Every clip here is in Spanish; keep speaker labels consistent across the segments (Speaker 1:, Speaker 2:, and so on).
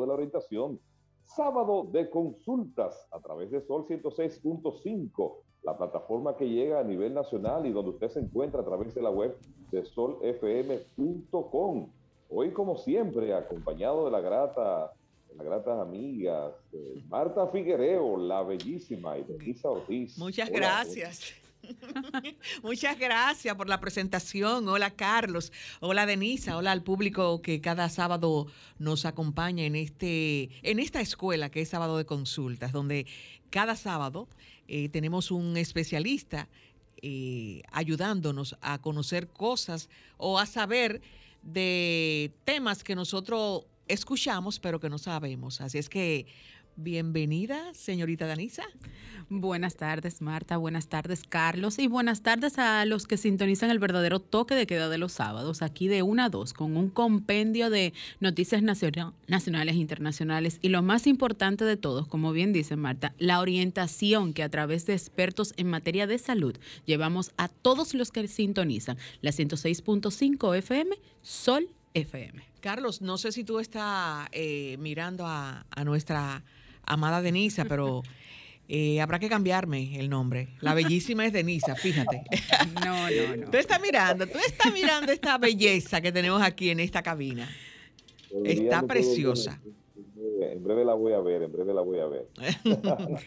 Speaker 1: De la orientación. Sábado de consultas a través de Sol 106.5, la plataforma que llega a nivel nacional y donde usted se encuentra a través de la web de solfm.com. Hoy, como siempre, acompañado de la grata, de las gratas amigas, Marta Figuereo, la bellísima, y Denisa Ortiz.
Speaker 2: Muchas gracias. Muchas gracias por la presentación. Hola Carlos, hola Denisa, hola al público que cada sábado nos acompaña en, este, en esta escuela que es sábado de consultas, donde cada sábado eh, tenemos un especialista eh, ayudándonos a conocer cosas o a saber de temas que nosotros escuchamos pero que no sabemos. Así es que Bienvenida, señorita Danisa.
Speaker 3: Buenas tardes, Marta. Buenas tardes, Carlos. Y buenas tardes a los que sintonizan el verdadero toque de queda de los sábados, aquí de 1 a 2, con un compendio de noticias nacionales e internacionales. Y lo más importante de todos, como bien dice Marta, la orientación que a través de expertos en materia de salud llevamos a todos los que sintonizan la 106.5 FM, Sol FM.
Speaker 2: Carlos, no sé si tú estás eh, mirando a, a nuestra amada Denisa, pero eh, habrá que cambiarme el nombre. La bellísima es Denisa, fíjate.
Speaker 3: No, no, no.
Speaker 2: Tú estás mirando, tú estás mirando esta belleza que tenemos aquí en esta cabina. Está preciosa.
Speaker 1: En breve la voy a ver, en breve la voy a ver.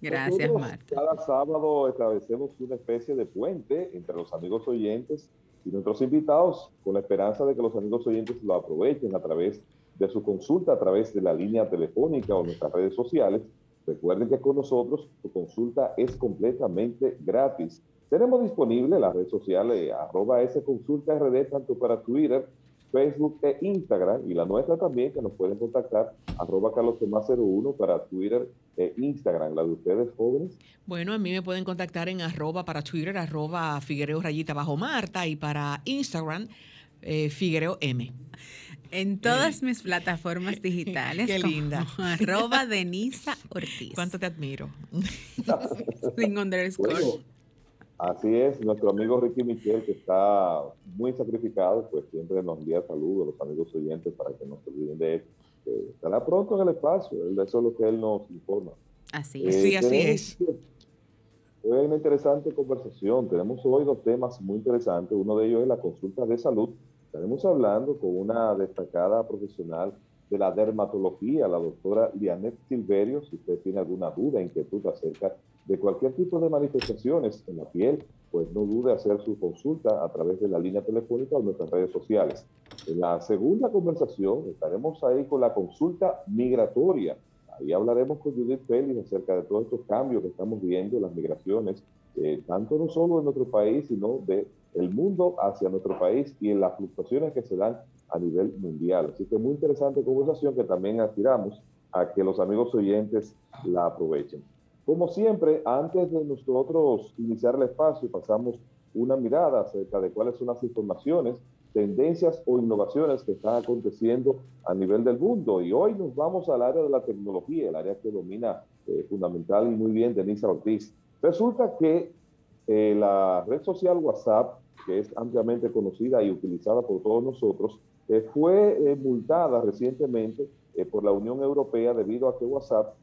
Speaker 3: Gracias, Marta.
Speaker 1: Cada sábado establecemos una especie de puente entre los amigos oyentes y nuestros invitados con la esperanza de que los amigos oyentes lo aprovechen a través de su consulta a través de la línea telefónica o nuestras redes sociales. Recuerden que con nosotros su consulta es completamente gratis. Tenemos disponible las redes sociales arroba S consulta RD tanto para Twitter, Facebook e Instagram y la nuestra también que nos pueden contactar arroba Carlos 01 para Twitter e Instagram, la de ustedes jóvenes.
Speaker 2: Bueno, a mí me pueden contactar en arroba para Twitter arroba Figuereo Rayita bajo Marta y para Instagram eh, Figuereo M.
Speaker 3: En todas mis plataformas digitales.
Speaker 2: Qué linda.
Speaker 3: arroba Denisa Ortiz.
Speaker 2: ¿Cuánto te admiro?
Speaker 3: Sin underscore.
Speaker 1: así es, nuestro amigo Ricky Michel, que está muy sacrificado, pues siempre nos envía saludos a los amigos oyentes para que no se olviden de él. estará pronto en el espacio, eso es lo que él nos informa.
Speaker 3: Así es.
Speaker 2: sí, así es.
Speaker 1: Hoy hay una interesante conversación. Tenemos hoy dos temas muy interesantes. Uno de ellos es la consulta de salud Estaremos hablando con una destacada profesional de la dermatología, la doctora Lianet Silverio. Si usted tiene alguna duda, inquietud acerca de cualquier tipo de manifestaciones en la piel, pues no dude hacer su consulta a través de la línea telefónica o nuestras redes sociales. En la segunda conversación estaremos ahí con la consulta migratoria. Ahí hablaremos con Judith Félix acerca de todos estos cambios que estamos viendo, las migraciones, eh, tanto no solo en nuestro país, sino de el mundo hacia nuestro país y en las fluctuaciones que se dan a nivel mundial. Así que muy interesante conversación que también aspiramos a que los amigos oyentes la aprovechen. Como siempre, antes de nosotros iniciar el espacio, pasamos una mirada acerca de cuáles son las informaciones, tendencias o innovaciones que están aconteciendo a nivel del mundo. Y hoy nos vamos al área de la tecnología, el área que domina eh, fundamental y muy bien Denisa Ortiz. Resulta que eh, la red social WhatsApp que es ampliamente conocida y utilizada por todos nosotros, eh, fue eh, multada recientemente eh, por la Unión Europea debido a que WhatsApp,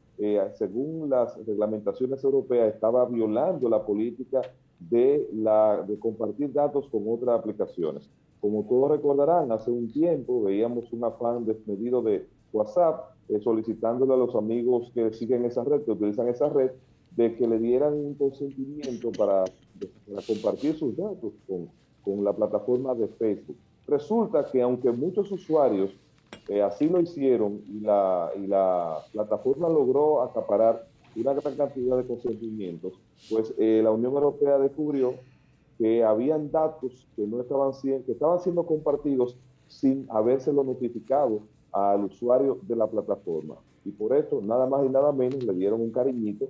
Speaker 1: según las reglamentaciones europeas, estaba violando la política de, la, de compartir datos con otras aplicaciones. Como todos recordarán, hace un tiempo veíamos un afán desmedido de WhatsApp eh, solicitándole a los amigos que siguen esa red, que utilizan esa red, de que le dieran un consentimiento para, compartir sus datos con, con, la plataforma de Facebook. Resulta que aunque muchos usuarios eh, así lo hicieron y la, y la plataforma logró acaparar una gran cantidad de consentimientos, pues eh, la Unión Europea descubrió que habían datos que no estaban siendo, que estaban siendo compartidos sin habérselo notificado al usuario de la plataforma. Y por eso, nada más y nada menos, le dieron un cariñito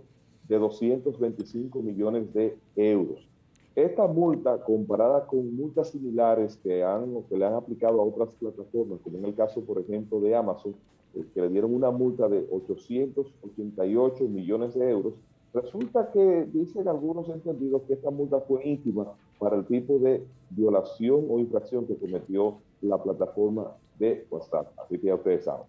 Speaker 1: de 225 millones de euros. Esta multa, comparada con multas similares que, han, que le han aplicado a otras plataformas, como en el caso, por ejemplo, de Amazon, eh, que le dieron una multa de 888 millones de euros, resulta que dicen algunos entendidos que esta multa fue íntima para el tipo de violación o infracción que cometió la plataforma de WhatsApp. Así que ya ustedes saben.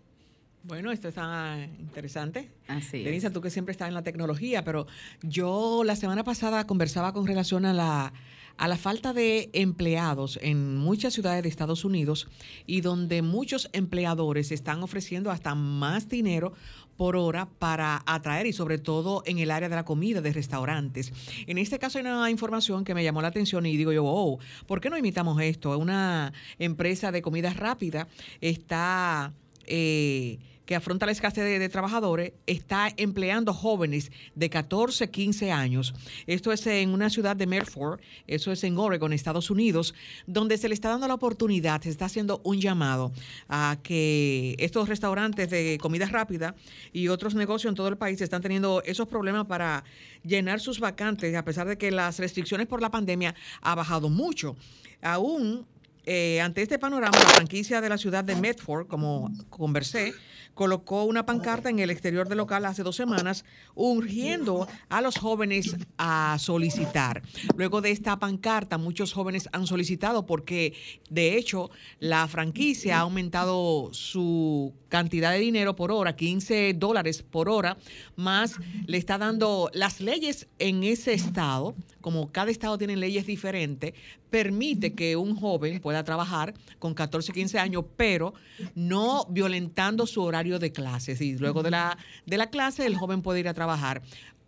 Speaker 2: Bueno, esto está interesante.
Speaker 3: Así
Speaker 2: Denisa, tú que siempre estás en la tecnología, pero yo la semana pasada conversaba con relación a la, a la falta de empleados en muchas ciudades de Estados Unidos y donde muchos empleadores están ofreciendo hasta más dinero por hora para atraer y sobre todo en el área de la comida, de restaurantes. En este caso hay una información que me llamó la atención y digo yo, oh, ¿por qué no imitamos esto? Una empresa de comida rápida está... Eh, que afronta la escasez de, trabajadores, está empleando jóvenes de 14, 15 años. Esto es en una ciudad de Medford, eso es en Oregon, Estados Unidos, donde se le está dando la oportunidad, se está haciendo un llamado a que estos restaurantes de comida rápida y otros negocios en todo el país están teniendo esos problemas para llenar sus vacantes, a pesar de que las restricciones por la pandemia ha bajado mucho. Aún eh, ante este panorama, la franquicia de la ciudad de Medford, como conversé, colocó una pancarta en el exterior del local hace dos semanas, urgiendo a los jóvenes a solicitar. Luego de esta pancarta, muchos jóvenes han solicitado porque, de hecho, la franquicia ha aumentado su cantidad de dinero por hora, 15 dólares por hora, más le está dando las leyes en ese estado, como cada estado tiene leyes diferentes, permite que un joven pueda trabajar con 14, 15 años, pero no violentando su horario de clases. Y luego de la, de la clase, el joven puede ir a trabajar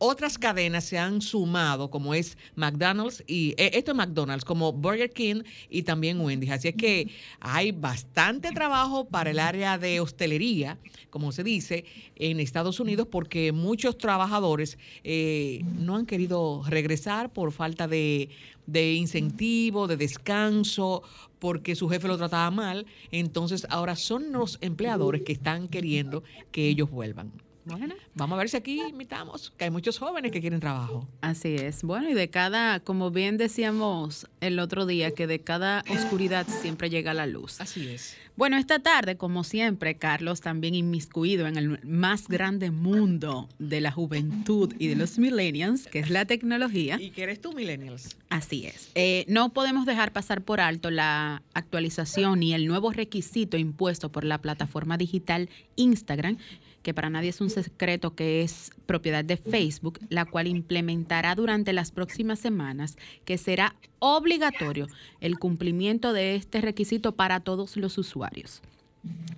Speaker 2: otras cadenas se han sumado, como es McDonald's y eh, esto es McDonald's, como Burger King y también Wendy's. Así es que hay bastante trabajo para el área de hostelería, como se dice, en Estados Unidos, porque muchos trabajadores eh, no han querido regresar por falta de, de incentivo, de descanso, porque su jefe lo trataba mal. Entonces ahora son los empleadores que están queriendo que ellos vuelvan. Bueno, vamos a ver si aquí invitamos, que hay muchos jóvenes que quieren trabajo.
Speaker 3: Así es. Bueno, y de cada, como bien decíamos el otro día, que de cada oscuridad siempre llega la luz.
Speaker 2: Así es.
Speaker 3: Bueno, esta tarde, como siempre, Carlos, también inmiscuido en el más grande mundo de la juventud y de los millennials, que es la tecnología.
Speaker 2: ¿Y que eres tú, millennials?
Speaker 3: Así es. Eh, no podemos dejar pasar por alto la actualización y el nuevo requisito impuesto por la plataforma digital Instagram que para nadie es un secreto que es propiedad de Facebook, la cual implementará durante las próximas semanas que será obligatorio el cumplimiento de este requisito para todos los usuarios.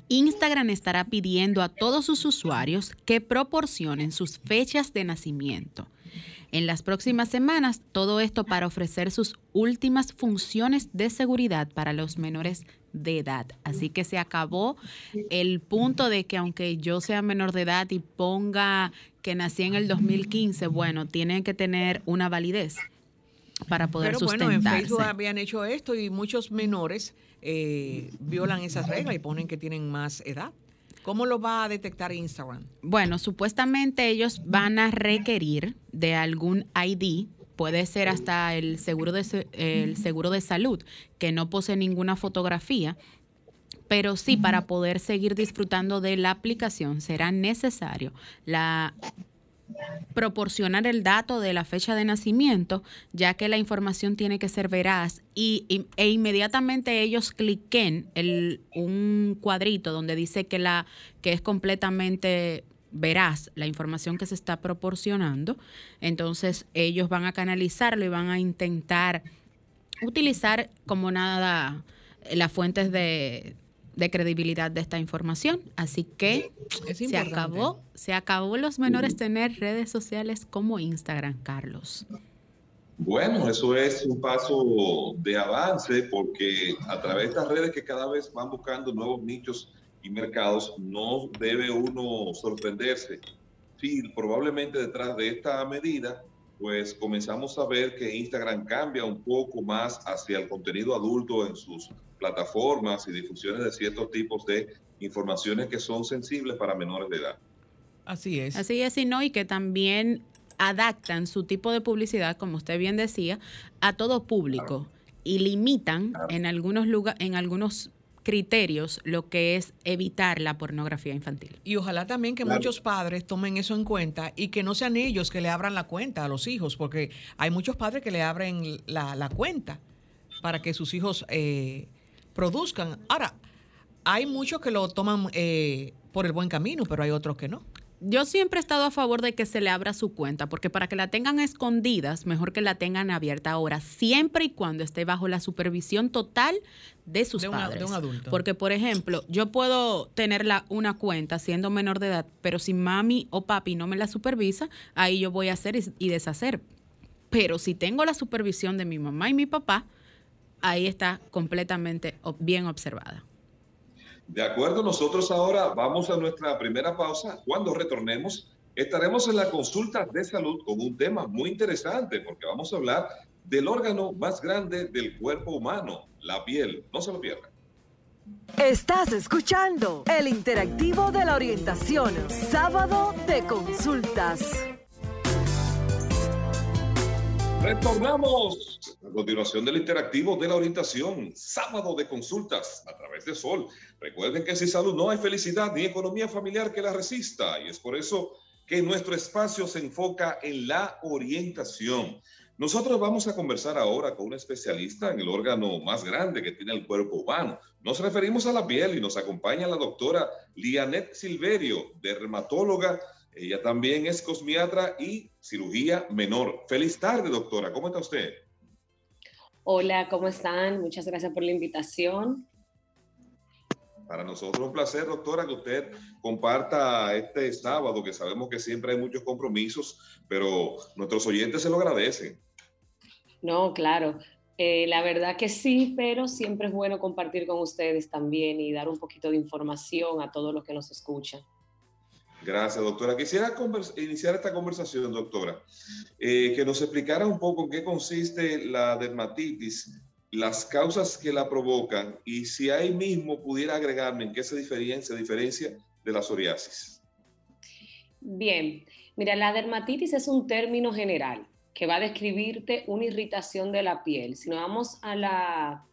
Speaker 3: Instagram estará pidiendo a todos sus usuarios que proporcionen sus fechas de nacimiento. En las próximas semanas, todo esto para ofrecer sus últimas funciones de seguridad para los menores de edad. Así que se acabó el punto de que aunque yo sea menor de edad y ponga que nací en el 2015, bueno, tienen que tener una validez para poder Pero bueno, en
Speaker 2: Facebook habían hecho esto y muchos menores eh, violan esas reglas y ponen que tienen más edad. ¿Cómo lo va a detectar Instagram?
Speaker 3: Bueno, supuestamente ellos van a requerir de algún ID puede ser hasta el seguro de, el seguro de salud, que no posee ninguna fotografía, pero sí para poder seguir disfrutando de la aplicación será necesario la proporcionar el dato de la fecha de nacimiento, ya que la información tiene que ser veraz y, e inmediatamente ellos cliquen el, un cuadrito donde dice que la que es completamente verás la información que se está proporcionando, entonces ellos van a canalizarlo y van a intentar utilizar como nada las fuentes de, de credibilidad de esta información. Así que se acabó, se acabó los menores tener redes sociales como Instagram, Carlos.
Speaker 1: Bueno, eso es un paso de avance porque a través de estas redes que cada vez van buscando nuevos nichos y mercados, no debe uno sorprenderse. Sí, probablemente detrás de esta medida, pues comenzamos a ver que Instagram cambia un poco más hacia el contenido adulto en sus plataformas y difusiones de ciertos tipos de informaciones que son sensibles para menores de edad.
Speaker 2: Así es.
Speaker 3: Así es, y no, y que también adaptan su tipo de publicidad, como usted bien decía, a todo público y limitan en algunos lugares, en algunos criterios lo que es evitar la pornografía infantil.
Speaker 2: Y ojalá también que muchos padres tomen eso en cuenta y que no sean ellos que le abran la cuenta a los hijos, porque hay muchos padres que le abren la, cuenta para que sus hijos eh, produzcan. Ahora, hay muchos que lo toman eh, por el buen camino, pero hay otros que no
Speaker 3: yo siempre he estado a favor de que se le abra su cuenta, porque para que la tengan escondidas, mejor que la tengan abierta ahora, siempre y cuando esté bajo la supervisión total de sus padres. de un adulto. Porque, por ejemplo, yo puedo tener una cuenta siendo menor de edad, pero si mami o papi no me la supervisa, ahí yo voy a hacer y deshacer. Pero si tengo la supervisión de mi mamá y mi papá, ahí está completamente bien observada.
Speaker 1: De acuerdo, nosotros ahora vamos a nuestra primera pausa. Cuando retornemos, estaremos en la consulta de salud con un tema muy interesante porque vamos a hablar del órgano más grande del cuerpo humano, la piel. No se lo pierdan.
Speaker 4: Estás escuchando el interactivo de la orientación, sábado de consultas.
Speaker 1: Retornamos a continuación del interactivo de la orientación, sábado de consultas a través de Sol. Recuerden que sin salud no hay felicidad ni economía familiar que la resista y es por eso que nuestro espacio se enfoca en la orientación. Nosotros vamos a conversar ahora con un especialista en el órgano más grande que tiene el cuerpo humano. Nos referimos a la piel y nos acompaña la doctora Lianet Silverio, dermatóloga ella también es cosmiatra y cirugía menor. Feliz tarde, doctora. ¿Cómo está usted?
Speaker 5: Hola, ¿cómo están? Muchas gracias por la invitación.
Speaker 1: Para nosotros un placer, doctora, que usted comparta este sábado, que sabemos que siempre hay muchos compromisos, pero nuestros oyentes se lo agradecen.
Speaker 5: No, claro. Eh, la verdad que sí, pero siempre es bueno compartir con ustedes también y dar un poquito de información a todos los que nos escuchan.
Speaker 1: Gracias, doctora. Quisiera iniciar esta conversación, doctora, eh, que nos explicara un poco en qué consiste la dermatitis, las causas que la provocan y si ahí mismo pudiera agregarme en qué se diferencia, diferencia de la psoriasis.
Speaker 5: Bien, mira, la dermatitis es un término general que va a describirte una irritación de la piel. Si nos vamos a la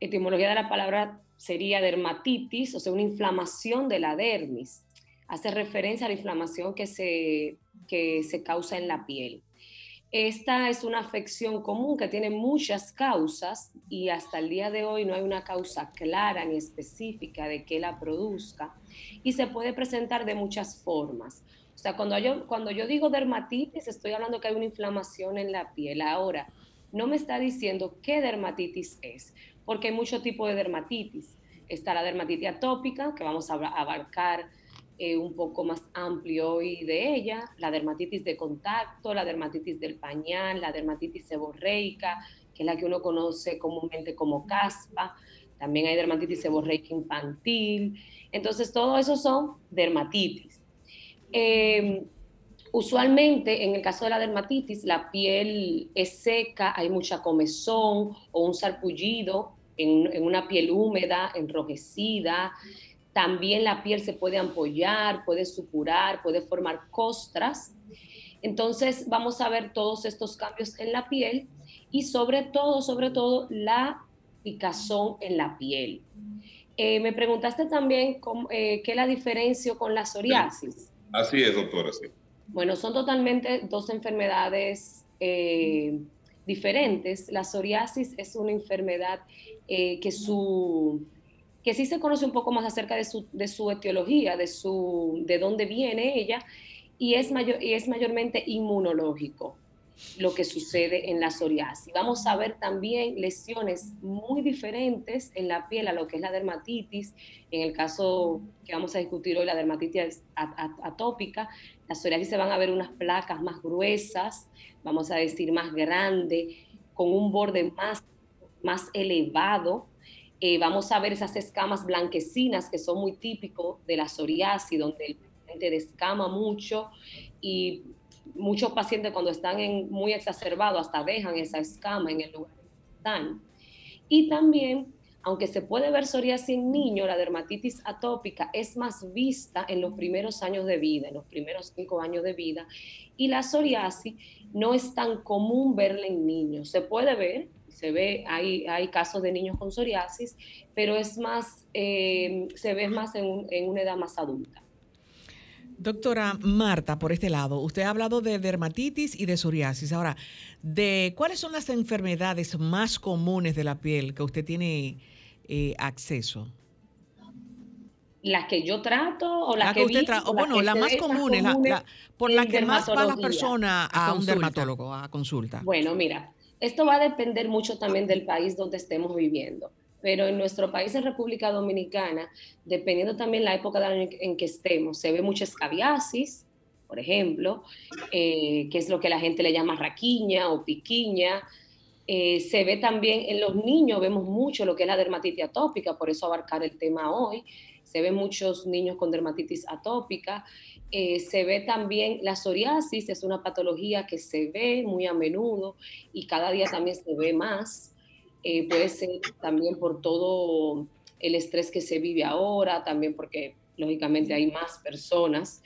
Speaker 5: etimología de la palabra, sería dermatitis, o sea, una inflamación de la dermis hace referencia a la inflamación que se, se causa en la piel. Esta es una afección común que tiene muchas causas y hasta el día de hoy no hay una causa clara ni específica de que la produzca y se puede presentar de muchas formas. O sea, cuando yo, cuando yo digo dermatitis, estoy hablando que hay una inflamación en la piel. Ahora, no me está diciendo qué dermatitis es, porque hay muchos tipos de dermatitis. Está la dermatitis atópica, que vamos a abarcar eh, un poco más amplio hoy de ella, la dermatitis de contacto, la dermatitis del pañal, la dermatitis seborreica, que es la que uno conoce comúnmente como caspa, también hay dermatitis seborreica infantil, entonces todo eso son dermatitis. Em, usualmente en el caso de la dermatitis la piel es seca, hay mucha comezón o un sarpullido en una piel húmeda, enrojecida, también la piel se puede ampollar, puede supurar, puede formar costras. Entonces vamos a ver todos estos cambios en la piel y sobre todo, sobre todo, la picazón en la piel. Eh, me preguntaste también eh, qué la diferencia con la psoriasis.
Speaker 1: Así es, doctora, sí.
Speaker 5: Bueno, son totalmente dos enfermedades eh, diferentes. La psoriasis es una enfermedad que su que sí se conoce un poco más acerca de su, de su etiología, de, su, de dónde viene ella, y es, mayor, y es mayormente inmunológico. lo que sucede en la psoriasis. Vamos a ver también lesiones muy diferentes en la piel a lo que es la dermatitis. En el caso que vamos a discutir hoy, la dermatitis atópica, la psoriasis se van a ver unas placas más gruesas, vamos a decir más grande, con un borde más, más elevado. Eh, vamos a ver esas escamas blanquecinas que son muy típicos de la psoriasis, donde el paciente descama mucho y muchos pacientes cuando están muy exacerbados hasta dejan esa escama en el lugar donde están. Y también, aunque se puede ver psoriasis en niños, la dermatitis atópica es más vista en los primeros años de vida, en los primeros cinco años de vida, y la psoriasis no es tan común verla en niños. Se puede ver, se ve, hay, hay casos de niños con psoriasis, pero es más, eh, se ve más en, en una edad más adulta.
Speaker 2: Doctora Marta, por este lado, usted ha hablado de dermatitis y de psoriasis. Ahora, de ¿cuáles son las enfermedades más comunes de la piel que usted tiene eh, acceso?
Speaker 5: Las que yo trato o las que, usted
Speaker 2: trata, bueno, las más comunes, por la que más va la persona a, un dermatólogo a consulta.
Speaker 5: Bueno, mira, esto va a depender mucho también del país donde estemos viviendo pero en nuestro país, en República Dominicana, dependiendo también la época en que estemos, se ve mucha escabiasis, por ejemplo, eh, que es lo que la gente le llama raquiña o piquiña. Eh, se ve también en los niños, vemos mucho lo que es la dermatitis atópica, por eso abarcar el tema hoy. Se ven muchos niños con dermatitis atópica. Eh, se ve también la psoriasis, es una patología que se ve muy a menudo y cada día también se ve más. Eh, puede ser también por todo el estrés que se vive ahora, también porque lógicamente hay más personas.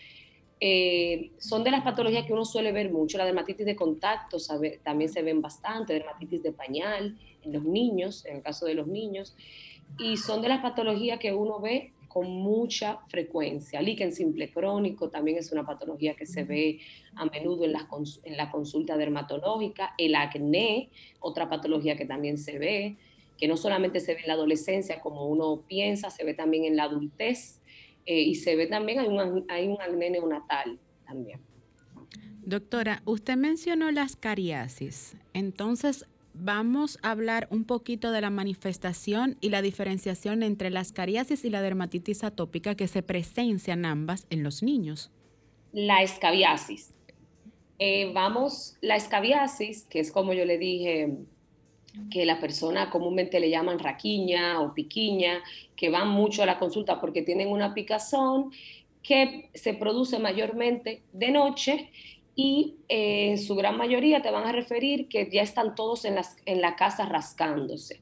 Speaker 5: Eh, son de las patologías que uno suele ver mucho. La dermatitis de contacto también se ven bastante, dermatitis de pañal en los niños, en el caso de los niños. Y son de las patologías que uno ve con mucha frecuencia. Líquen simple crónico también es una patología que se ve a menudo en la, en la consulta dermatológica. El acné, otra patología que también se ve, que no solamente se ve en la adolescencia como uno piensa, se ve también en la adultez eh, y se ve también, hay un, hay un acné neonatal también.
Speaker 3: Doctora, usted mencionó las cariasis. Entonces, vamos a hablar un poquito de la manifestación y la diferenciación entre la escariasis y la dermatitis atópica que se presencian ambas en los niños.
Speaker 5: La escabiasis. Eh, vamos, la escabiasis, que es como yo le dije, que la persona comúnmente le llaman raquiña o piquiña, que van mucho a la consulta porque tienen una picazón que se produce mayormente de noche y eh, su gran mayoría te van a referir que ya están todos en, las, en la casa rascándose.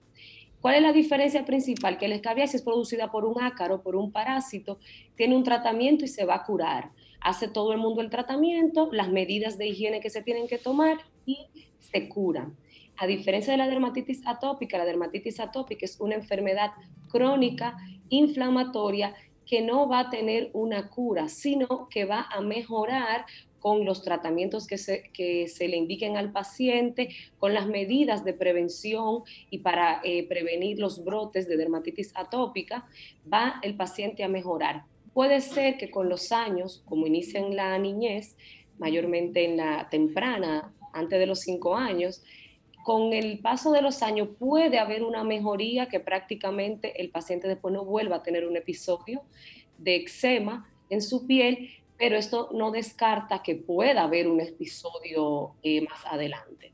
Speaker 5: ¿Cuál es la diferencia principal? Que la escabiasis es producida por un ácaro, por un parásito, tiene un tratamiento y se va a curar. Hace todo el mundo el tratamiento, las medidas de higiene que se tienen que tomar y se curan. A diferencia de la dermatitis atópica, la dermatitis atópica es una enfermedad crónica, inflamatoria, que no va a tener una cura, sino que va a mejorar con los tratamientos que se, que se le indiquen al paciente, con las medidas de prevención y para eh, prevenir los brotes de dermatitis atópica, va el paciente a mejorar. Puede ser que con los años, como inicia en la niñez, mayormente en la temprana, antes de los cinco años, con el paso de los años puede haber una mejoría que prácticamente el paciente después no vuelva a tener un episodio de eczema en su piel pero esto no descarta que pueda haber un episodio eh, más adelante.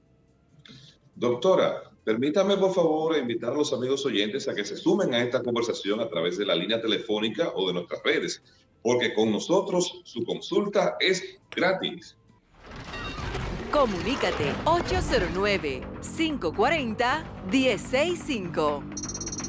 Speaker 1: Doctora, permítame por favor invitar a los amigos oyentes a que se sumen a esta conversación a través de la línea telefónica o de nuestras redes, porque con nosotros su consulta es gratis.
Speaker 4: Comunícate 809 540 165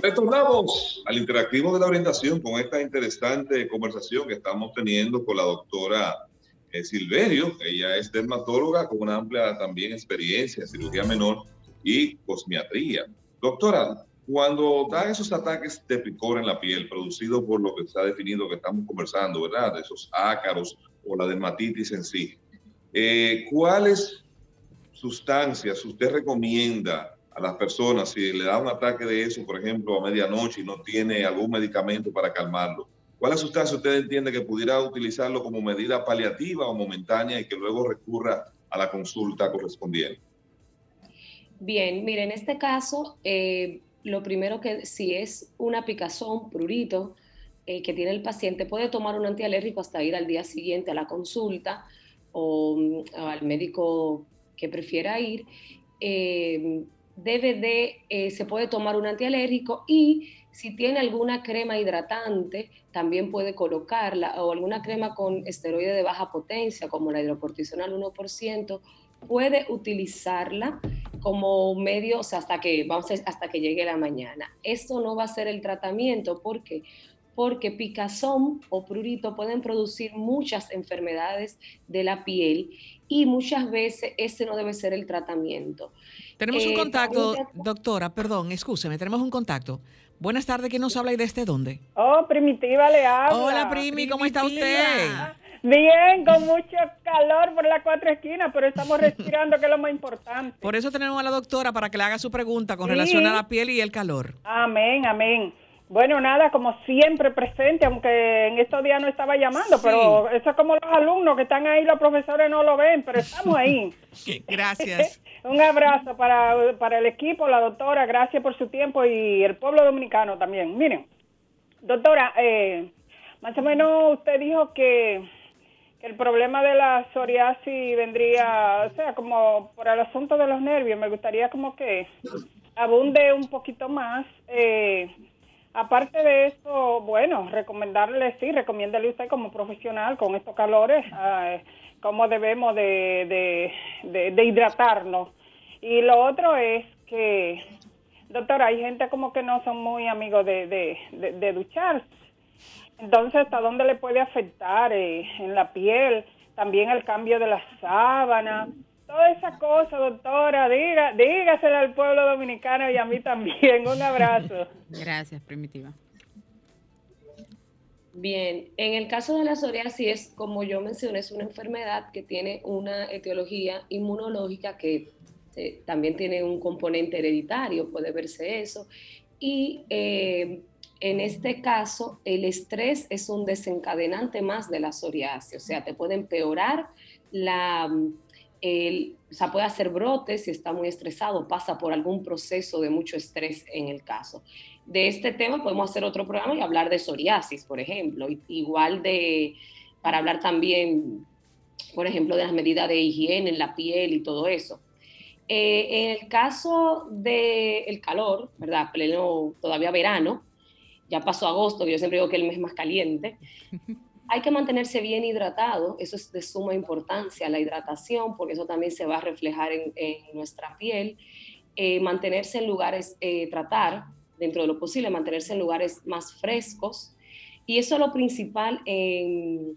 Speaker 1: Retornamos al interactivo de la orientación con esta interesante conversación que estamos teniendo con la doctora eh, Silverio. Ella es dermatóloga con una amplia también experiencia en cirugía menor y cosmiatría. Doctora, cuando dan esos ataques de picor en la piel, producidos por lo que ha definido que estamos conversando, ¿verdad? Esos ácaros o la dermatitis en sí, eh, ¿cuáles sustancias usted recomienda a las personas si le da un ataque de eso, por ejemplo, a medianoche y no tiene algún medicamento para calmarlo? ¿Cuáles sustancias usted entiende que pudiera utilizarlo como medida paliativa o momentánea y que luego recurra a la consulta correspondiente?
Speaker 5: Bien, mire, en este caso, eh, lo primero que si es una picazón, prurito, eh, que tiene el paciente, puede tomar un antialérgico hasta ir al día siguiente a la consulta o, mm, al médico que prefiera ir. Eh, debe de, se puede tomar un antialérgico y si tiene alguna crema hidratante, también puede colocarla o alguna crema con esteroide de baja potencia, como la hidrocortisona al 1%, puede utilizarla como medio, o sea, hasta que, vamos hasta que llegue la mañana. Esto no va a ser el tratamiento, ¿por qué? Porque picazón o prurito pueden producir muchas enfermedades de la piel y muchas veces ese no debe ser el tratamiento.
Speaker 2: Tenemos un eh, contacto, doctora, perdón, escúcheme, tenemos un contacto. Buenas tardes, ¿quién nos habla y desde dónde?
Speaker 6: Oh, Primitiva le habla.
Speaker 2: Hola, Primi, ¿cómo está usted?
Speaker 6: Bien, con mucho calor por las cuatro esquinas, pero estamos respirando, que es lo más importante.
Speaker 2: Por eso tenemos a la doctora para que le haga su pregunta con relación a la piel y el calor.
Speaker 6: Amén, amén. Bueno, nada, como siempre presente, aunque en estos días no estaba llamando, pero eso es como los alumnos que están ahí, los profesores no lo ven, pero estamos ahí.
Speaker 2: Gracias.
Speaker 6: Un abrazo para, para el equipo, la doctora, gracias por su tiempo y el pueblo dominicano también. Miren, doctora, eh, más o menos usted dijo que el problema de la psoriasis vendría, o sea, como por el asunto de los nervios, me gustaría como que abunde un poquito más. Eh, aparte de eso, bueno, recomendarle, sí, recomiéndale usted como profesional con estos calores, eh, cómo debemos de, de, hidratarnos. Y lo otro es que, doctora, hay gente como que no son muy amigos de, de ducharse. Entonces, ¿hasta dónde le puede afectar eh, en la piel? También el cambio de la sábana. Toda esa cosa, doctora, diga, dígasela al pueblo dominicano y a mí también. Un abrazo.
Speaker 3: Gracias, Primitiva.
Speaker 5: Bien, en el caso de la psoriasis, es, como yo mencioné, es una enfermedad que tiene una etiología inmunológica que eh, también tiene un componente hereditario, puede verse eso. Y eh, en este caso, el estrés es un desencadenante más de la psoriasis, o sea, te puede empeorar la, el, o sea, puede hacer brotes si está muy estresado, pasa por algún proceso de mucho estrés en el caso. De este tema podemos hacer otro programa y hablar de psoriasis, por ejemplo, igual de, para hablar también, por ejemplo, de las medidas de higiene en la piel y todo eso. Eh, en el caso del calor, ¿verdad? Pleno, todavía verano, ya pasó agosto, que yo siempre digo que el mes más caliente, hay que mantenerse bien hidratado, eso es de suma importancia, la hidratación, porque eso también se va a reflejar en, nuestra piel. Eh, mantenerse en lugares, eh, tratar, dentro de lo posible, mantenerse en lugares más frescos. Y eso es lo principal en,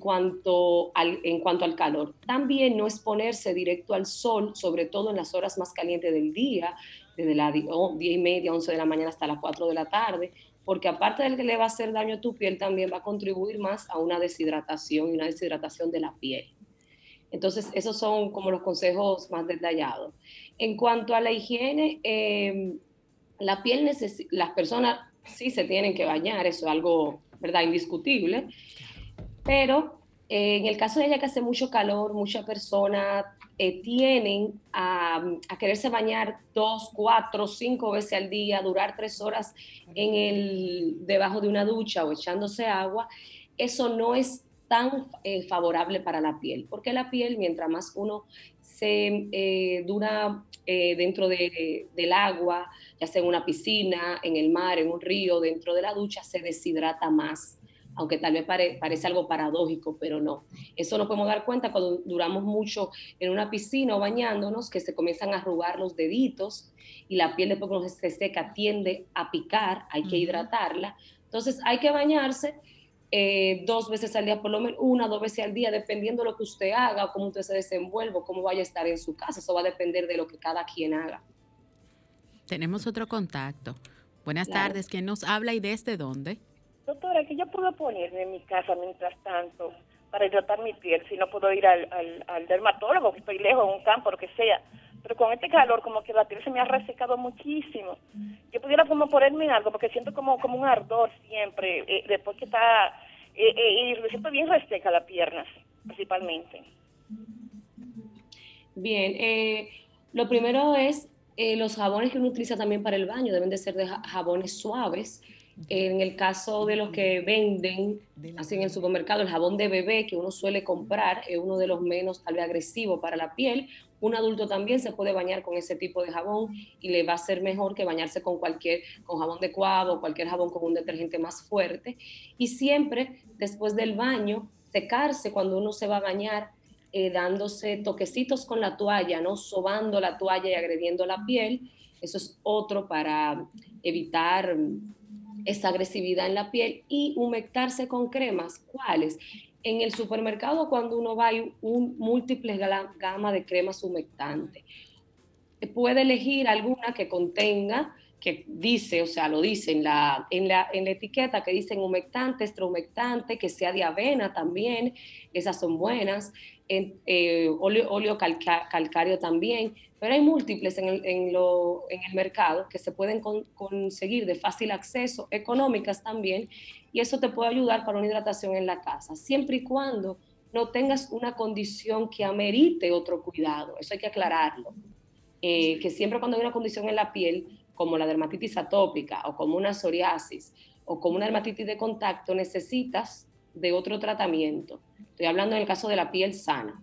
Speaker 5: cuanto al, en cuanto al calor. También no exponerse directo al sol, sobre todo en las horas más calientes del día, desde las 10 y media, 11 de la mañana hasta las 4 de la tarde, porque aparte del que le va a hacer daño a tu piel, también va a contribuir más a una deshidratación y una deshidratación de la piel. Entonces, esos son como los consejos más detallados. En cuanto a la higiene, em, la piel las personas sí se tienen que bañar, eso es algo, ¿verdad?, indiscutible, pero eh, en el caso de ella que hace mucho calor, mucha persona eh, tienen a, quererse bañar dos, cuatro, cinco veces al día, durar tres horas en el, debajo de una ducha o echándose agua, eso no es tan eh, favorable para la piel, porque la piel, mientras más uno se eh, dura dentro del agua, ya sea en una piscina, en el mar, en un río, dentro de la ducha, se deshidrata más aunque tal vez parece algo paradójico, pero no. Eso nos podemos dar cuenta cuando duramos mucho en una piscina o bañándonos, que se comienzan a arrugar los deditos y la piel después cuando se seca tiende a picar, hay que hidratarla. Entonces hay que bañarse eh, dos veces al día, por lo menos una, dos veces al día, dependiendo de lo que usted haga, o cómo usted se desenvuelva, cómo vaya a estar en su casa. Eso va a depender de lo que cada quien haga.
Speaker 3: Tenemos otro contacto. Buenas tardes, ¿quién nos habla y desde dónde?
Speaker 7: Doctora, ¿qué yo puedo ponerme en mi casa mientras tanto para hidratar mi piel si no puedo ir al, al, dermatólogo, que estoy lejos, en un campo, lo que sea? Pero con este calor, como que la piel se me ha resecado muchísimo. Yo pudiera como ponerme algo, porque siento como, como un ardor siempre, eh, después que está, eh, eh, y siento bien reseca la pierna, principalmente.
Speaker 5: Bien, eh, lo primero es eh, los jabones que uno utiliza también para el baño, deben de ser de jabones suaves. En el caso de los que venden así en el supermercado, el jabón de bebé que uno suele comprar es uno de los menos tal vez agresivos para la piel. Un adulto también se puede bañar con ese tipo de jabón y le va a ser mejor que bañarse con cualquier, con jabón de cuavo, cualquier jabón con un detergente más fuerte. Y siempre después del baño, secarse cuando uno se va a bañar eh, dándose toquecitos con la toalla, ¿no? Sobando la toalla y agrediendo la piel. Eso es otro para evitar esa agresividad en la piel y humectarse con cremas. ¿Cuáles? En el supermercado cuando uno va hay un múltiple gama de cremas humectantes. Puede elegir alguna que contenga que dice, o sea, lo dice en la, en la, en la etiqueta, que dicen humectante, extrahumectante, que sea de avena también, esas son buenas, eh, óleo, calcario también, pero hay múltiples en el, en lo, en el mercado que se pueden conseguir de fácil acceso, económicas también, y eso te puede ayudar para una hidratación en la casa, siempre y cuando no tengas una condición que amerite otro cuidado, eso hay que aclararlo, eh, que siempre cuando hay una condición en la piel, como la dermatitis atópica o como una psoriasis o como una dermatitis de contacto, necesitas de otro tratamiento. Estoy hablando en el caso de la piel sana.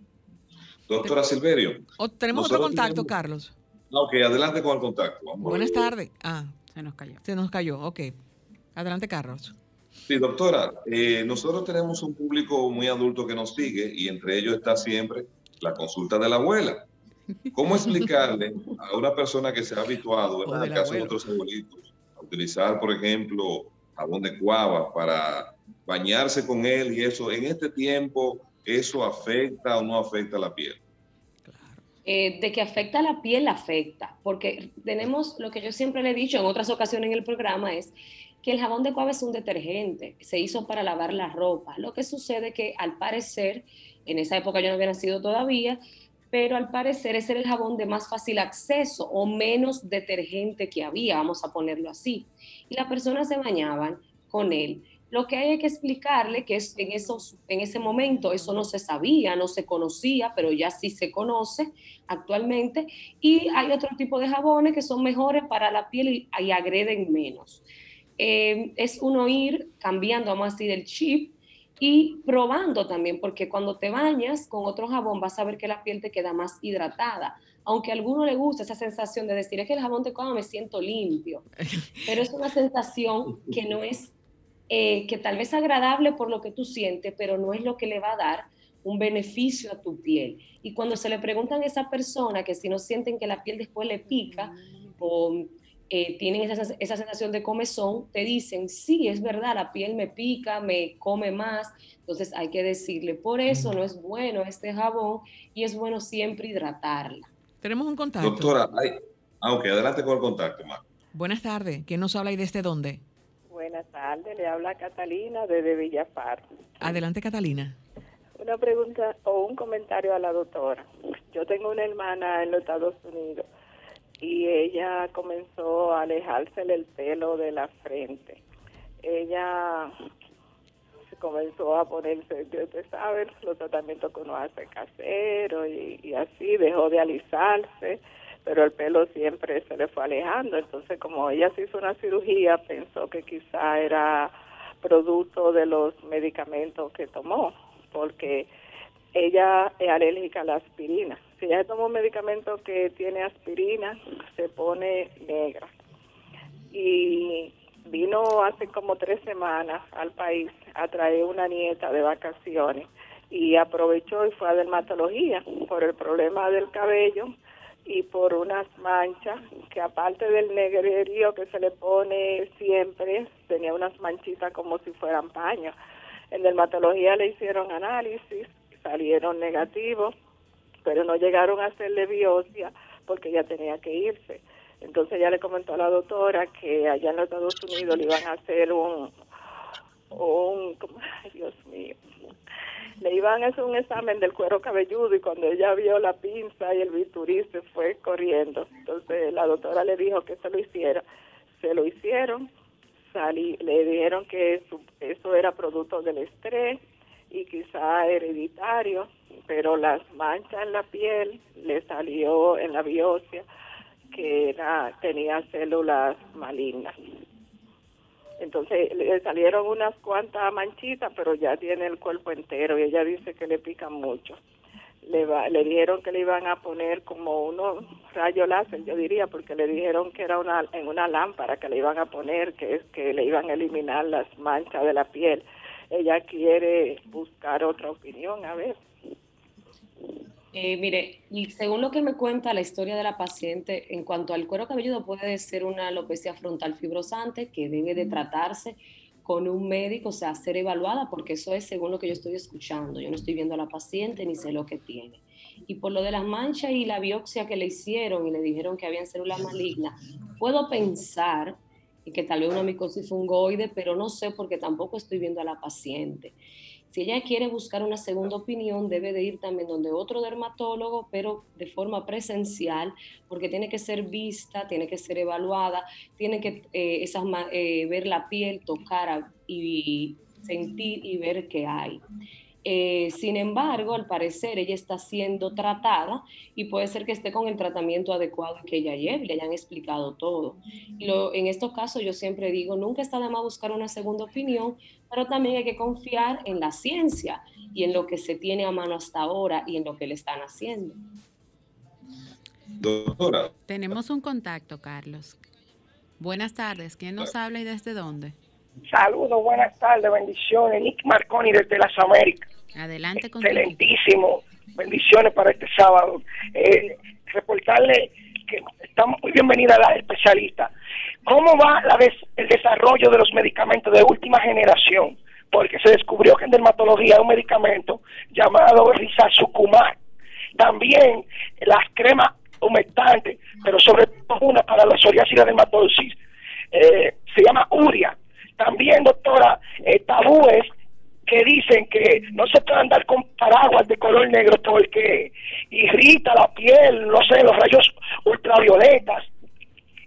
Speaker 1: Doctora Silverio.
Speaker 2: tenemos otro contacto, Carlos.
Speaker 1: Ok, adelante con el contacto.
Speaker 2: Buenas tardes. Ah, se nos cayó. Se nos cayó, ok. Adelante, Carlos.
Speaker 1: Sí, doctora, eh, nosotros tenemos un público muy adulto que nos sigue y entre ellos está siempre la consulta de la abuela. ¿Cómo explicarle a una persona que se ha habituado, en el caso de otros abuelitos, a utilizar, por ejemplo, jabón de cuava para bañarse con él y eso, en este tiempo, eso afecta o no afecta a la piel?
Speaker 5: Eh, de que afecta a la piel, afecta, porque tenemos lo que yo siempre le he dicho en otras ocasiones en el programa es que el jabón de cuava es un detergente, se hizo para lavar la ropa. Lo que sucede que al parecer, en esa época yo no había nacido todavía, pero al parecer ese era el jabón de más fácil acceso o menos detergente que había, vamos a ponerlo así. Y las personas se bañaban con él. Lo que hay que explicarle que es en, esos, en ese momento eso no se sabía, no se conocía, pero ya sí se conoce actualmente. Y hay otro tipo de jabones que son mejores para la piel y, agreden menos. Eh, es uno ir cambiando, vamos a decir, el chip y probando también, porque cuando te bañas con otro jabón vas a ver que la piel te queda más hidratada. Aunque a alguno le gusta esa sensación de decir, es que el jabón de cuando me siento limpio, pero es una sensación que no es, eh, que tal vez agradable por lo que tú sientes, pero no es lo que le va a dar un beneficio a tu piel. Y cuando se le preguntan a esa persona que si no sienten que la piel después le pica o eh, tienen esa, esa, sensación de comezón, te dicen, sí, es verdad, la piel me pica, me come más, entonces hay que decirle, por eso no es bueno este jabón y es bueno siempre hidratarla.
Speaker 2: Tenemos un contacto.
Speaker 1: Doctora, hay... ah, ok, adelante con el contacto, Marco.
Speaker 2: Buenas tardes, ¿quién nos habla y desde dónde?
Speaker 8: Buenas tardes, le habla Catalina desde Villafar.
Speaker 2: Adelante, Catalina.
Speaker 8: Una pregunta o un comentario a la doctora. Yo tengo una hermana en los Estados Unidos y ella comenzó a alejarse el pelo de la frente. Ella comenzó a ponerse, usted sabe, los tratamientos que uno hace casero y, y así, dejó de alisarse, pero el pelo siempre se le fue alejando. Entonces, como ella se hizo una cirugía, pensó que quizá era producto de los medicamentos que tomó, porque ella es alérgica a la aspirina si ella toma un medicamento que tiene aspirina, se pone negra. Y vino hace como tres semanas al país a traer una nieta de vacaciones y aprovechó y fue a dermatología por el problema del cabello y por unas manchas que aparte del negrerío que se le pone siempre, tenía unas manchitas como si fueran paños. En dermatología le hicieron análisis, salieron negativos pero no llegaron a hacerle biopsia porque ella tenía que irse. Entonces ella le comentó a la doctora que allá en los Estados Unidos le iban a hacer un, un ay Dios mío, le iban a hacer un examen del cuero cabelludo y cuando ella vio la pinza y el bisturí se fue corriendo. Entonces la doctora le dijo que se lo hiciera. Se lo hicieron, salí, le dijeron que eso era producto del estrés y quizá hereditario, pero las manchas en la piel le salió en la biopsia que era, tenía células malignas. Entonces le salieron unas cuantas manchitas, pero ya tiene el cuerpo entero y ella dice que le pican mucho. Le, le dijeron que le iban a poner como unos rayos láser, yo diría, porque le dijeron que era una en una lámpara que le iban a poner, que es que le iban a eliminar las manchas de la piel. Ella quiere buscar otra opinión, a ver.
Speaker 5: Eh, mire, y según lo que me cuenta la historia de la paciente, en cuanto al cuero cabelludo puede ser una alopecia frontal fibrosante que debe de tratarse con un médico, o sea, ser evaluada, porque eso es según lo que yo estoy escuchando. Yo no estoy viendo a la paciente ni sé lo que tiene. Y por lo de las manchas y la biopsia que le hicieron y le dijeron que habían células malignas, puedo pensar que tal vez una micosis fungoide, pero no sé porque tampoco estoy viendo a la paciente. Si ella quiere buscar una segunda opinión, debe de ir también donde otro dermatólogo, pero de forma presencial, porque tiene que ser vista, tiene que ser evaluada, tiene que eh, esas, eh, ver la piel, tocar y sentir y ver qué hay. Eh, sin embargo, al parecer ella está siendo tratada y puede ser que esté con el tratamiento adecuado que ella lleve, le hayan explicado todo. Y en estos casos yo siempre digo, nunca está de más buscar una segunda opinión, pero también hay que confiar en la ciencia y en lo que se tiene a mano hasta ahora y en lo que le están haciendo.
Speaker 3: Doctora. Tenemos un contacto, Carlos. Buenas tardes. ¿Quién nos habla y desde dónde?
Speaker 9: Saludos, buenas tardes, bendiciones. Nick Marconi desde las Américas.
Speaker 3: Adelante con
Speaker 9: Excelentísimo. Bendiciones para este sábado. Eh, reportarle que estamos muy bienvenida a la especialista. ¿Cómo va la el desarrollo de los medicamentos de última generación? Porque se descubrió que en dermatología hay un medicamento llamado Rizazucumab. También las cremas humectantes, pero sobre todo una para la psoriasis y la dermatosis, eh, se llama Uria. También, doctora, eh, tabúes que dicen que no se puede andar con paraguas de color negro porque irrita la piel, no sé, los rayos ultravioletas.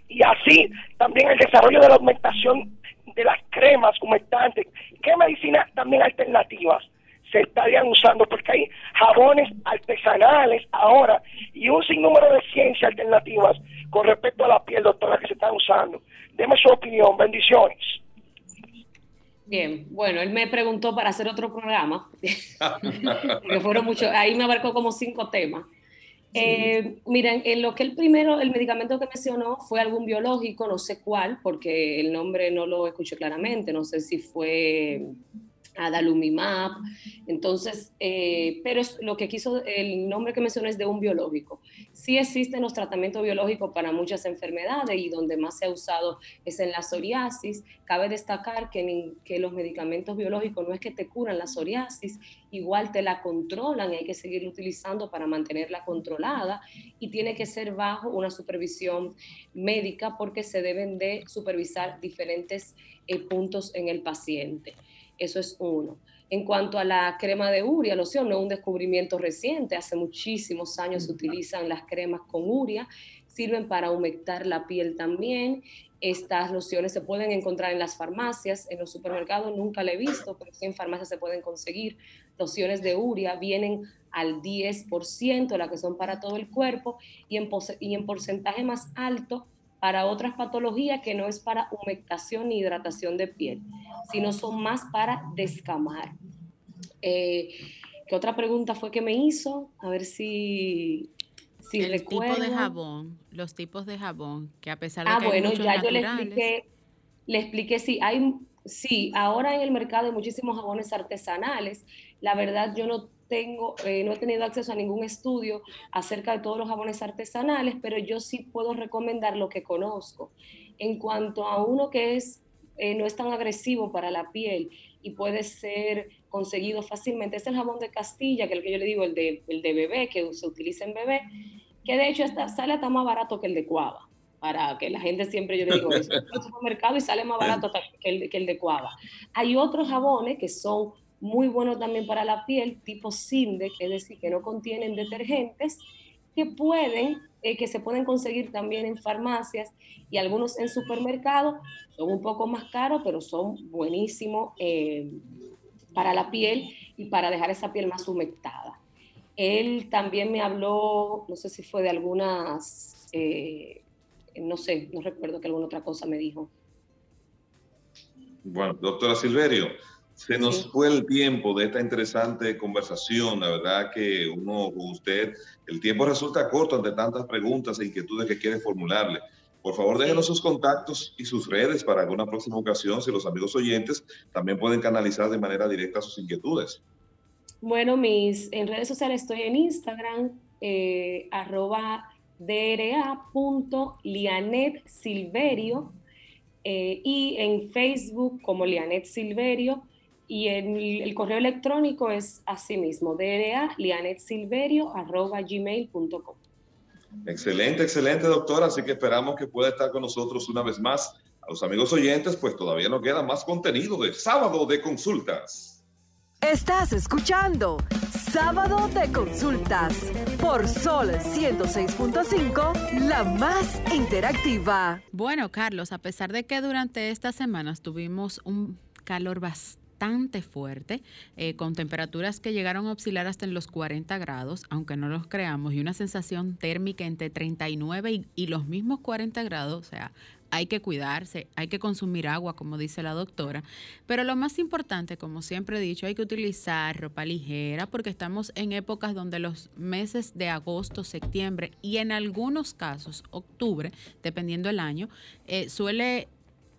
Speaker 9: Y así también el desarrollo de la aumentación de las cremas humectantes. ¿Qué medicinas también alternativas se estarían usando? Porque hay jabones artesanales ahora y un sinnúmero de ciencias alternativas con respecto a la piel, doctora, que se están usando. Deme su opinión. Bendiciones.
Speaker 5: Bien, bueno, él me preguntó para hacer otro programa, porque fueron muchos, ahí me abarcó como cinco temas. Eh, miren, en lo que el primero, el medicamento que mencionó fue algún biológico, no sé cuál, porque el nombre no lo escuché claramente, no sé si fue Adalumimab. Entonces, eh, pero es lo que quiso, el nombre que mencioné es de un biológico. Sí existen los tratamientos biológicos para muchas enfermedades y donde más se ha usado es en la psoriasis. Cabe destacar que, que los medicamentos biológicos no es que te curan la psoriasis, igual te la controlan y hay que seguir utilizando para mantenerla controlada y tiene que ser bajo una supervisión médica porque se deben de supervisar diferentes eh, puntos en el paciente. Eso es uno. En cuanto a la crema de uria, loción, no es un descubrimiento reciente, hace muchísimos años se utilizan las cremas con uria, sirven para humectar la piel también. Estas lociones se pueden encontrar en las farmacias, en los supermercados nunca la he visto, pero sí en farmacias se pueden conseguir. Lociones de uria vienen al 10%, las que son para todo el cuerpo, y en, y en porcentaje más alto para otras patologías que no es para humectación ni hidratación de piel, sino son más para descamar. Eh, ¿Qué otra pregunta fue que me hizo? A ver si, si
Speaker 3: El tipo de jabón, los tipos de jabón, que a pesar de
Speaker 5: ah,
Speaker 3: que
Speaker 5: bueno,
Speaker 3: hay
Speaker 5: ya yo le expliqué, le expliqué sí, hay, sí, ahora en el mercado hay muchísimos jabones artesanales. La verdad, yo no tengo, eh, no he tenido acceso a ningún estudio acerca de todos los jabones artesanales, pero yo sí puedo recomendar lo que conozco. En cuanto a uno que es, eh, no es tan agresivo para la piel y puede ser conseguido fácilmente, es el jabón de Castilla, que es el que yo le digo, el de, el de bebé, que se utiliza en bebé, que de hecho está, sale hasta más barato que el de Cuava para que la gente siempre, yo le digo, es al supermercado y sale más barato que el, que el de Cuava. Hay otros jabones que son muy buenos también para la piel, tipo Sinde, es decir, que no contienen detergentes, que pueden, eh, que se pueden conseguir también en farmacias y algunos en supermercados, son un poco más caros, pero son buenísimos eh, para la piel y para dejar esa piel más humectada. Él también me habló, no sé si fue de algunas, eh, no sé, no recuerdo que alguna otra cosa me dijo.
Speaker 1: Bueno, doctora Silverio, se nos fue el tiempo de esta interesante conversación. La verdad que uno con usted, el tiempo resulta corto ante tantas preguntas e inquietudes que quiere formularle. Por favor, déjenos sus contactos y sus redes para alguna próxima ocasión, si los amigos oyentes también pueden canalizar de manera directa sus inquietudes.
Speaker 5: Bueno, mis, en redes sociales estoy en Instagram, eh, arroba dra.lianetsilverio eh, y en Facebook como Lianet Silverio y el, correo electrónico es asimismo dra.lianetsilverio.gmail.com
Speaker 1: Excelente, excelente doctora, así que esperamos que pueda estar con nosotros una vez más. A los amigos oyentes, pues todavía no queda más contenido de sábado de consultas.
Speaker 4: Estás escuchando Sábado de Consultas por Sol 106.5, la más interactiva.
Speaker 3: Bueno, Carlos, a pesar de que durante estas semanas tuvimos un calor bastante fuerte, eh, con temperaturas que llegaron a oscilar hasta en los 40 grados, aunque no los creamos, y una sensación térmica entre 39 y, y los mismos 40 grados, o sea, hay que cuidarse, hay que consumir agua, como dice la doctora, pero lo más importante, como siempre he dicho, hay que utilizar ropa ligera porque estamos en épocas donde los meses de agosto, septiembre y en algunos casos octubre, dependiendo del año, eh, suele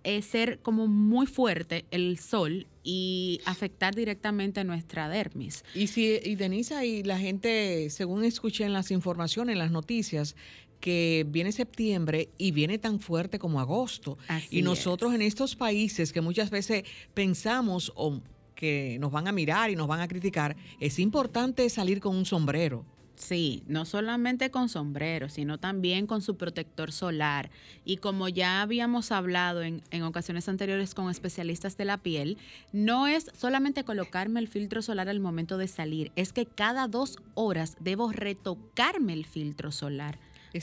Speaker 3: eh, ser como muy fuerte el sol y afectar directamente nuestra dermis.
Speaker 2: Y si y Denisa y la gente, según escuché en las informaciones, en las noticias, que viene septiembre y viene tan fuerte como agosto. y nosotros en estos países que muchas veces pensamos o que nos van a mirar y nos van a criticar, es importante salir con un sombrero.
Speaker 3: Sí, no solamente con sombrero, sino también con su protector solar. Y como ya habíamos hablado en, en, ocasiones anteriores con especialistas de la piel, no es solamente colocarme el filtro solar al momento de salir, es que cada dos horas debo retocarme el filtro solar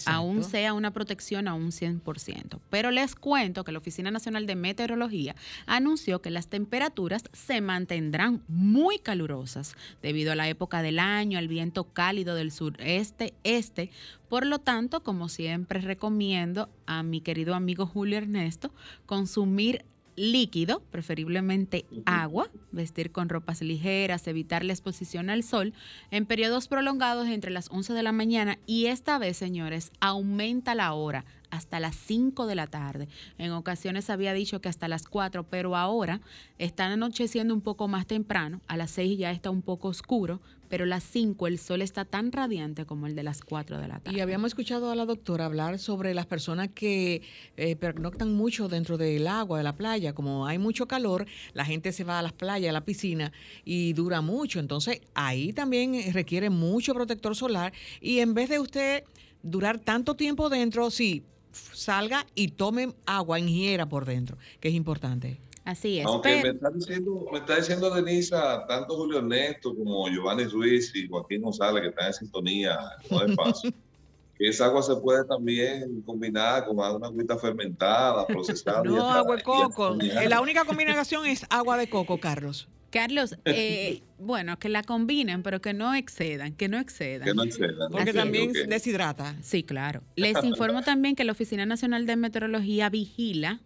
Speaker 3: aún sea una protección a un 100%. Pero les cuento que la Oficina Nacional de Meteorología anunció que las temperaturas se mantendrán muy calurosas debido a la época del año, al viento cálido del sureste, este. Por lo tanto, como siempre recomiendo a mi querido amigo Julio Ernesto consumir líquido, preferiblemente agua, vestir con ropas ligeras, evitar la exposición al sol en periodos prolongados entre las 11 de la mañana y esta vez, señores, aumenta la hora hasta las 5 de la tarde. En ocasiones había dicho que hasta las 4, pero ahora está anocheciendo un poco más temprano, a las 6 ya está un poco oscuro, pero las 5 el sol está tan radiante como el de las 4 de la tarde.
Speaker 2: Y habíamos escuchado a la doctora hablar sobre las personas que eh, pernoctan mucho dentro del agua, de la playa. Como hay mucho calor, la gente se va a las playas, a la piscina y dura mucho. Entonces ahí también requiere mucho protector solar y en vez de usted durar tanto tiempo dentro, sí, salga y tome agua, ingiera por dentro, que es importante.
Speaker 3: Así es.
Speaker 1: Aunque me, está diciendo, me está diciendo Denisa, tanto Julio Ernesto como Giovanni Ruiz y Joaquín González, que están en sintonía no es fácil, que esa agua se puede también combinar con una agüita fermentada, procesada.
Speaker 2: no, agua de coco. La única combinación es agua de coco, Carlos.
Speaker 3: Carlos, eh, bueno, que la combinen, pero que no excedan, que no excedan.
Speaker 1: Que no excedan.
Speaker 2: Porque también deshidrata.
Speaker 3: Sí, claro. Les informo también que la Oficina Nacional de Meteorología vigila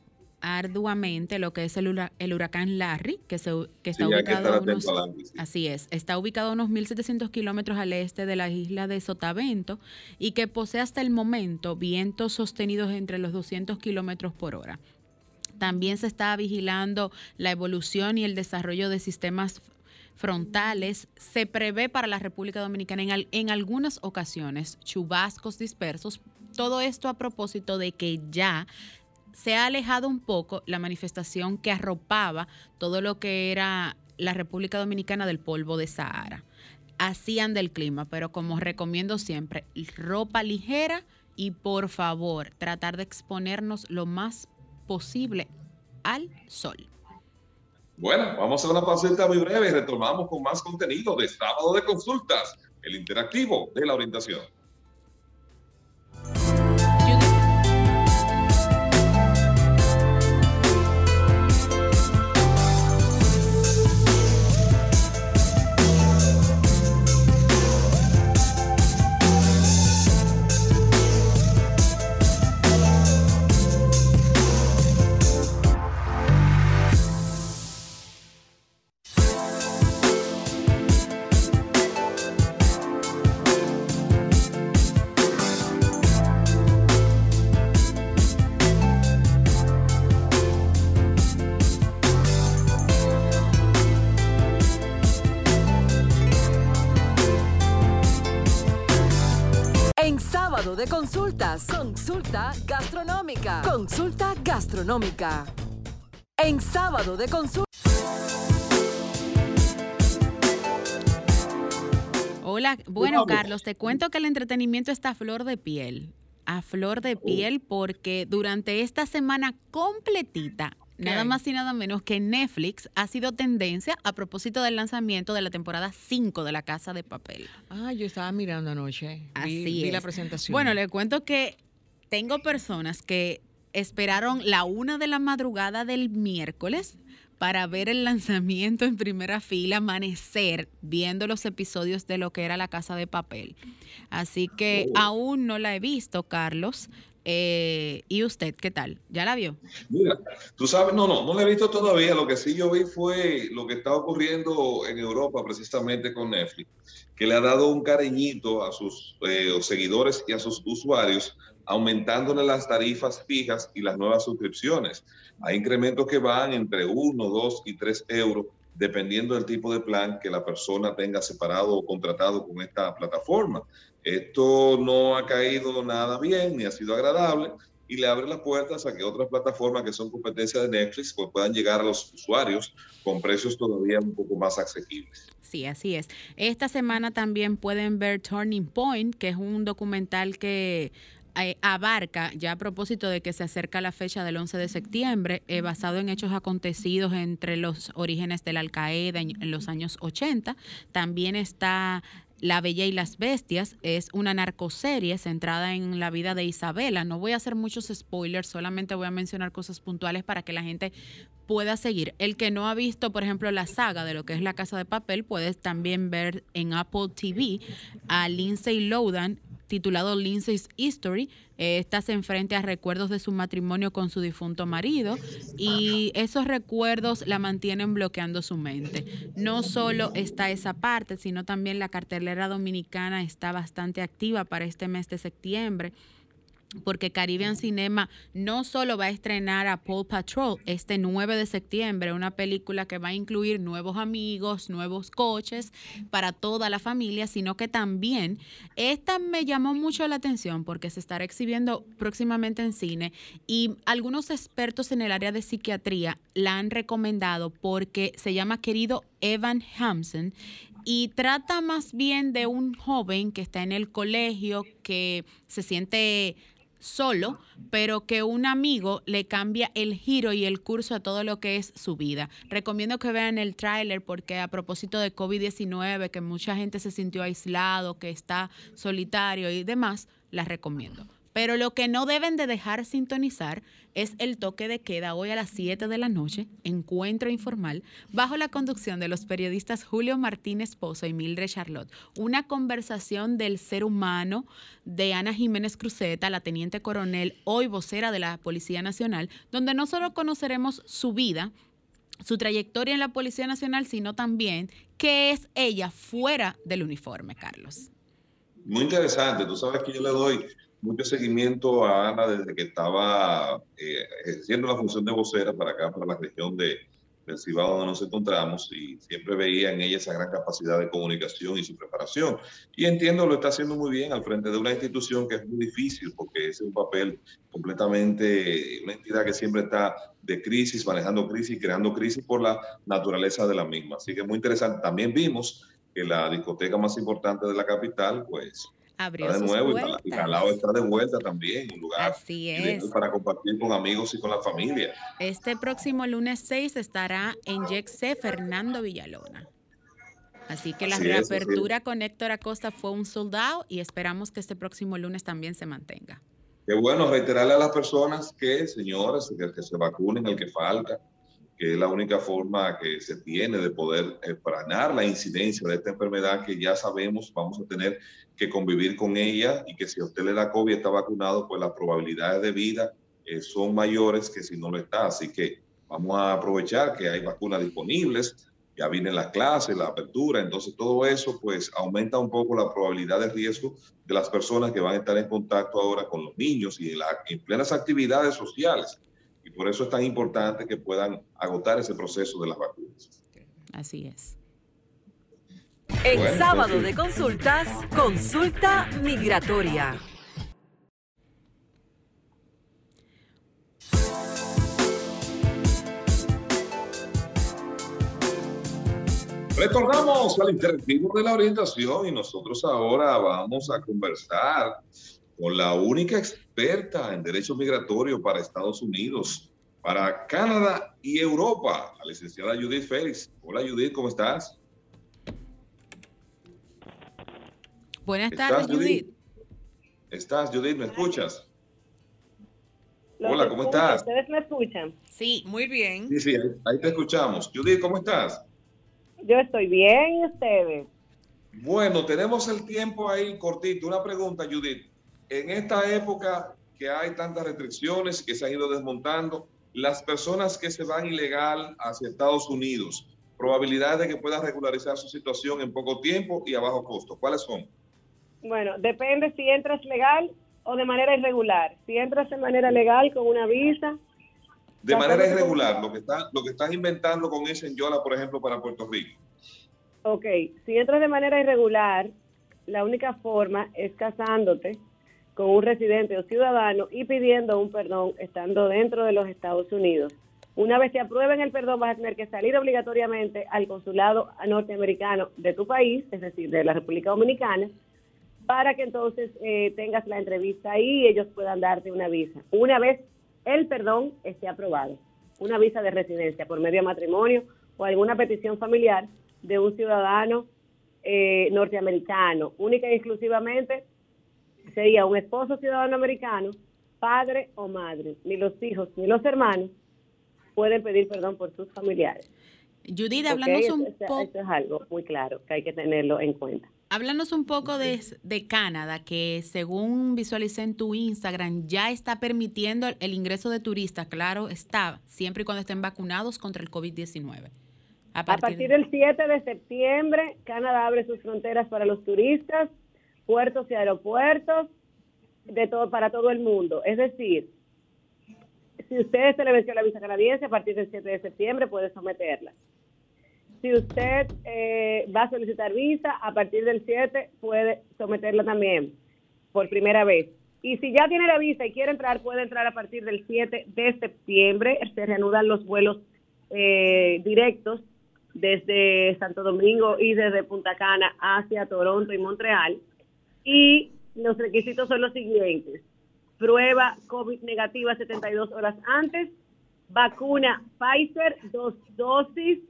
Speaker 3: arduamente lo que es el, huracán Larry, que, se, que está ubicado a unos, así es, está ubicado a unos 1.700 kilómetros al este de la isla de Sotavento y que posee hasta el momento vientos sostenidos entre los 200 kilómetros por hora. También se está vigilando la evolución y el desarrollo de sistemas frontales. Se prevé para la República Dominicana en, en algunas ocasiones chubascos dispersos. Todo esto a propósito de que ya se ha alejado un poco la manifestación que arropaba todo lo que era la República Dominicana del polvo de Sahara. Hacían del clima, pero como recomiendo siempre, ropa ligera y por favor tratar de exponernos lo más posible al sol.
Speaker 1: Bueno, vamos a una pausita muy breve y retomamos con más contenido de sábado de consultas, el interactivo de la orientación.
Speaker 4: Sábado de consultas, consulta gastronómica. Consulta gastronómica. En sábado de consultas.
Speaker 3: Hola, bueno Carlos, te cuento que el entretenimiento está a flor de piel, a flor de piel porque durante esta semana completita, nada más y nada menos que Netflix ha sido tendencia a propósito del lanzamiento de la temporada 5 de La Casa de Papel.
Speaker 2: Ah, yo estaba mirando anoche. Vi,
Speaker 3: Así
Speaker 2: vi la
Speaker 3: es.
Speaker 2: presentación.
Speaker 3: Bueno, le cuento que tengo personas que esperaron la una de la madrugada del miércoles para ver el lanzamiento en primera fila, amanecer viendo los episodios de lo que era la casa de papel. Así que
Speaker 1: Oh.
Speaker 3: aún no la he visto, Carlos. Eh, ¿Y usted qué tal? ¿Ya la vio?
Speaker 1: Mira, tú sabes, no, no, no lo he visto todavía. Lo que sí yo vi fue lo que está ocurriendo en Europa precisamente con Netflix, que le ha dado un cariñito a sus eh, seguidores y a sus usuarios, aumentándole las tarifas fijas y las nuevas suscripciones. Hay incrementos que van entre 1, 2 y 3 euros, dependiendo del tipo de plan que la persona tenga separado o contratado con esta plataforma. Esto no ha caído nada bien ni ha sido agradable y le abre las puertas a que otras plataformas que son competencia de Netflix pues, puedan llegar a los usuarios con precios todavía un poco más asequibles.
Speaker 3: Sí, así es. Esta semana también pueden ver Turning Point, que es un documental que eh, abarca, ya a propósito de que se acerca la fecha del 11 de septiembre, eh, basado en hechos acontecidos entre los orígenes de la Al-Qaeda en, en los años 80. También está la Bella y las Bestias es una narcoserie centrada en la vida de Isabela. No voy a hacer muchos spoilers, solamente voy a mencionar cosas puntuales para que la gente pueda seguir. El que no ha visto, por ejemplo, la saga de lo que es La Casa de Papel, puedes también ver en Apple TV a Lindsay Lohan titulado Lindsay's History. Eh, Esta se a recuerdos de su matrimonio con su difunto marido y esos recuerdos la mantienen bloqueando su mente. No solo está esa parte, sino también la cartelera dominicana está bastante activa para este mes de septiembre porque Caribbean Cinema no solo va a estrenar a Paul Patrol este 9 de septiembre, una película que va a incluir nuevos amigos, nuevos coches para toda la familia, sino que también esta me llamó mucho la atención porque se estará exhibiendo próximamente en cine y algunos expertos en el área de psiquiatría la han recomendado porque se llama querido Evan Hampson y trata más bien de un joven que está en el colegio, que se siente solo, pero que un amigo le cambia el giro y el curso a todo lo que es su vida. Recomiendo que vean el tráiler porque a propósito de COVID-19, que mucha gente se sintió aislado, que está solitario y demás, las recomiendo. Pero lo que no deben de dejar sintonizar es el toque de queda hoy a las 7 de la noche, encuentro informal, bajo la conducción de los periodistas Julio Martínez Pozo y Mildred Charlotte. Una conversación del ser humano de Ana Jiménez Cruzeta, la teniente coronel, hoy vocera de la Policía Nacional, donde no solo conoceremos su vida, su trayectoria en la Policía Nacional, sino también qué es ella fuera del uniforme, Carlos.
Speaker 1: Muy interesante. Tú sabes que yo le doy mucho seguimiento a Ana desde que estaba eh, ejerciendo la función de vocera para acá, para la región de, del Cibao donde nos encontramos y siempre veía en ella esa gran capacidad de comunicación y su preparación. Y entiendo lo está haciendo muy bien al frente de una institución que es muy difícil porque es un papel completamente, una entidad que siempre está de crisis, manejando crisis, creando crisis por la naturaleza de la misma. Así que muy interesante. También vimos que la discoteca más importante de la capital, pues
Speaker 3: Abrió
Speaker 1: está de nuevo y
Speaker 3: puertas.
Speaker 1: Y Calao está de vuelta también, un lugar
Speaker 3: Así es.
Speaker 1: para compartir con amigos y con la familia.
Speaker 3: Este próximo lunes 6 estará en Yexé Fernando Villalona. Así que la
Speaker 1: Así así es.
Speaker 3: reapertura con Héctor Acosta fue un soldado y esperamos que este próximo lunes también se mantenga.
Speaker 1: Qué bueno reiterarle a las personas que, señores, que, que se vacunen el que falta, que es la única forma que se tiene de poder eh, frenar la incidencia de esta enfermedad que ya sabemos vamos a tener que convivir con ella y que si usted le da COVID está vacunado, pues las probabilidades de vida eh, son mayores que si no lo está. Así que vamos a aprovechar que hay vacunas disponibles, ya vienen las clases, la apertura, entonces todo eso pues aumenta un poco la probabilidad de riesgo de las personas que van a estar en contacto ahora con los niños y en, la- en plenas actividades sociales. Y por eso es tan importante que puedan agotar ese proceso de las vacunas.
Speaker 3: Así es.
Speaker 4: En
Speaker 1: Bueno,
Speaker 4: sábado de consultas, consulta migratoria.
Speaker 1: Retornamos al interactivo de la orientación y nosotros ahora vamos a conversar con la única experta en derecho migratorio para Estados Unidos, para Canadá y Europa, la licenciada Judith Félix. Hola Judith, ¿cómo estás?
Speaker 3: Buenas
Speaker 1: ¿Estás,
Speaker 3: tardes, Judith.
Speaker 1: ¿Estás, Judith? ¿Me escuchas?
Speaker 10: Los
Speaker 1: Hola, ¿cómo
Speaker 10: escucho,
Speaker 1: estás?
Speaker 10: ¿Ustedes me escuchan?
Speaker 2: Sí, muy bien.
Speaker 1: Sí, sí, ahí, te escuchamos. Judith, ¿cómo estás?
Speaker 10: Yo estoy bien, ¿y ustedes?
Speaker 1: Bueno, tenemos el tiempo ahí cortito. Una pregunta, Judith. En esta época que hay tantas restricciones que se han ido desmontando, las personas que se van ilegal hacia Estados Unidos, probabilidades de que puedan regularizar su situación en poco tiempo y a bajo costo, ¿cuáles son?
Speaker 10: Bueno, depende si entras legal o de manera irregular. Si entras de manera legal con una visa,
Speaker 1: De manera irregular, lo que, están, lo que están inventando con ese en Yola, por ejemplo, para Puerto Rico.
Speaker 10: ok, si entras de manera irregular, la única forma es casándote con un residente o ciudadano y pidiendo un perdón estando dentro de los Estados Unidos. Una vez te aprueben el perdón, vas a tener que salir obligatoriamente al consulado norteamericano de tu país, es decir, de la República Dominicana, para que entonces eh, tengas la entrevista ahí y ellos puedan darte una visa. Una vez el perdón esté aprobado, una visa de residencia por medio de matrimonio o alguna petición familiar de un ciudadano eh, norteamericano, única y exclusivamente sería un esposo ciudadano americano, padre o madre, ni los hijos ni los hermanos pueden pedir perdón por sus familiares.
Speaker 3: Judith,
Speaker 10: ¿Ok?
Speaker 3: háblanos un poco.
Speaker 10: eso es algo muy claro que hay que tenerlo en cuenta.
Speaker 3: Háblanos un poco de, de Canadá, que según visualicé en tu Instagram, ya está permitiendo el, ingreso de turistas, claro, está, siempre y cuando estén vacunados contra el COVID-19.
Speaker 10: A partir del 7 de septiembre, Canadá abre sus fronteras para los turistas, puertos y aeropuertos, de todo para todo el mundo. Es decir, si usted se le venció la visa canadiense, a partir del 7 de septiembre puede someterla. Si usted eh, va a solicitar visa, a partir del 7 puede someterla también por primera vez. Y si ya tiene la visa y quiere entrar, puede entrar a partir del 7 de septiembre. Se reanudan los vuelos eh, directos desde Santo Domingo y desde Punta Cana hacia Toronto y Montreal. Y los requisitos son los siguientes. Prueba COVID negativa 72 horas antes, vacuna Pfizer, dos dosis.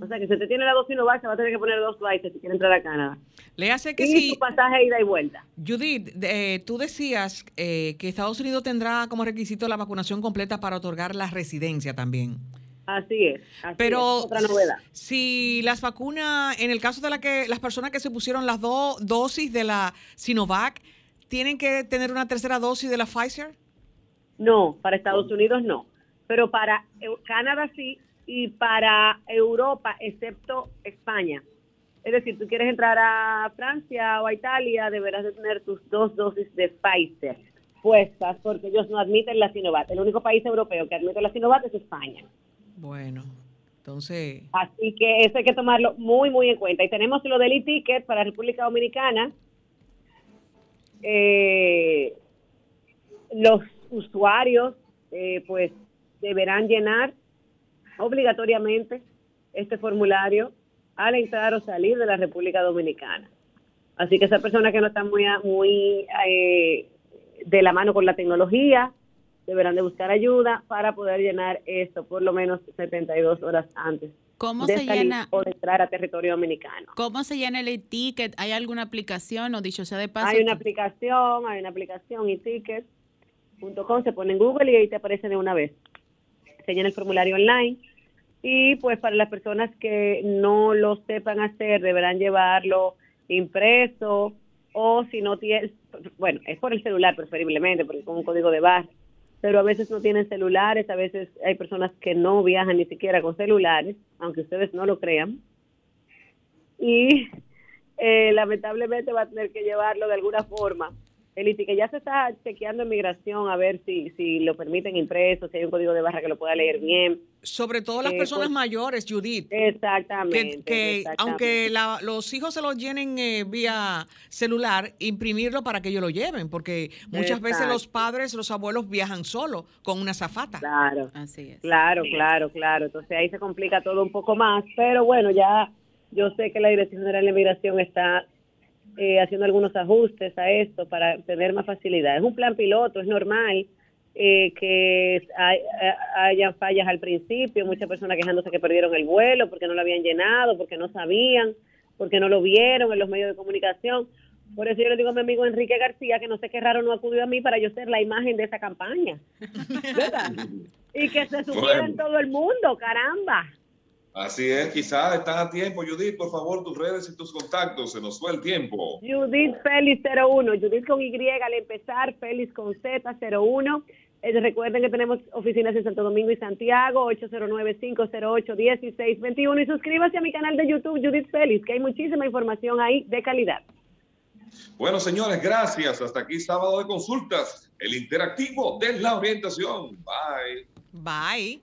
Speaker 10: O sea que si usted tiene la dosis Novavax, se va a tener que poner dos Pfizer si quiere entrar a Canadá.
Speaker 2: Le hace que
Speaker 10: y
Speaker 2: si,
Speaker 10: su pasaje ida y vuelta.
Speaker 2: Judith, eh, tú decías eh, que Estados Unidos tendrá como requisito la vacunación completa para otorgar la residencia también.
Speaker 10: Así es. así
Speaker 2: Pero
Speaker 10: es, otra novedad.
Speaker 2: si las vacunas, en el caso de la que las personas que se pusieron las dos dosis de la Sinovac, ¿tienen que tener una tercera dosis de la Pfizer?
Speaker 10: No, para Estados Unidos no. Pero para Eu- Canadá sí y para Europa, excepto España. Es decir, tú quieres entrar a Francia o a Italia, deberás de tener tus dos dosis de Pfizer puestas porque ellos no admiten la Sinovac. El único país europeo que admite la Sinovac es España.
Speaker 2: Bueno, entonces,
Speaker 10: Así que eso hay que tomarlo muy, muy en cuenta. Y tenemos lo del e-ticket para República Dominicana. Eh, los usuarios, eh, pues, deberán llenar obligatoriamente este formulario al entrar o salir de la República Dominicana. Así que esas personas que no están muy, muy eh, de la mano con la tecnología deberán de buscar ayuda para poder llenar esto por lo menos 72 horas antes.
Speaker 3: ¿Cómo
Speaker 10: de
Speaker 3: se
Speaker 10: salir
Speaker 3: llena?
Speaker 10: o de entrar a territorio dominicano.
Speaker 3: ¿Cómo se llena el ticket? ¿Hay alguna aplicación o dicho sea de paso?
Speaker 10: Hay una aplicación, hay una aplicación y tickets.com, se pone en Google y ahí te aparece de una vez. Se llena el formulario online y pues para las personas que no lo sepan hacer deberán llevarlo impreso o si no tienes, bueno, es por el celular preferiblemente porque con un código de barra, pero a veces no tienen celulares, a veces hay personas que no viajan ni siquiera con celulares, aunque ustedes no lo crean. Y eh, lamentablemente va a tener que llevarlo de alguna forma. El que ya se está chequeando en migración a ver si, si lo permiten impreso, si hay un código de barra que lo pueda leer bien.
Speaker 2: Sobre todo las
Speaker 10: Eh,
Speaker 2: personas
Speaker 10: pues-
Speaker 2: mayores, Judith.
Speaker 10: Exactamente.
Speaker 2: Que, que
Speaker 10: exactamente.
Speaker 2: aunque la- los hijos se lo llenen eh, vía celular, imprimirlo para que ellos lo lleven, porque muchas veces los padres, los abuelos viajan solo con una zafata.
Speaker 10: Claro.
Speaker 3: Así es.
Speaker 10: Claro, claro, claro. Entonces ahí se complica todo un poco más, pero bueno, ya yo sé que la Dirección General de Migración está eh, haciendo algunos ajustes a esto para tener más facilidad. Es un plan piloto, es normal eh, que hay, eh, haya fallas al principio, muchas personas quejándose que perdieron el vuelo porque no lo habían llenado, porque no sabían, porque no lo vieron en los medios de comunicación. Por eso yo le digo a mi amigo Enrique García que no sé qué raro no acudió a mí para yo ser la imagen de esa campaña. ¿Verdad? Y que se supiera en todo el mundo, caramba.
Speaker 1: Así es, quizás están a tiempo. Judith, por favor, tus redes y tus contactos. Se nos fue el tiempo.
Speaker 10: Judith Félix 01, Judith con Y al empezar, Félix con Z 01. Eh, recuerden que tenemos oficinas en Santo Domingo y Santiago, 809-508-1621 y suscríbase a mi canal de YouTube Judith Félix, que hay muchísima información ahí de calidad.
Speaker 1: Bueno, señores, gracias. Hasta aquí sábado de consultas, el interactivo de la orientación. Bye.
Speaker 2: Bye.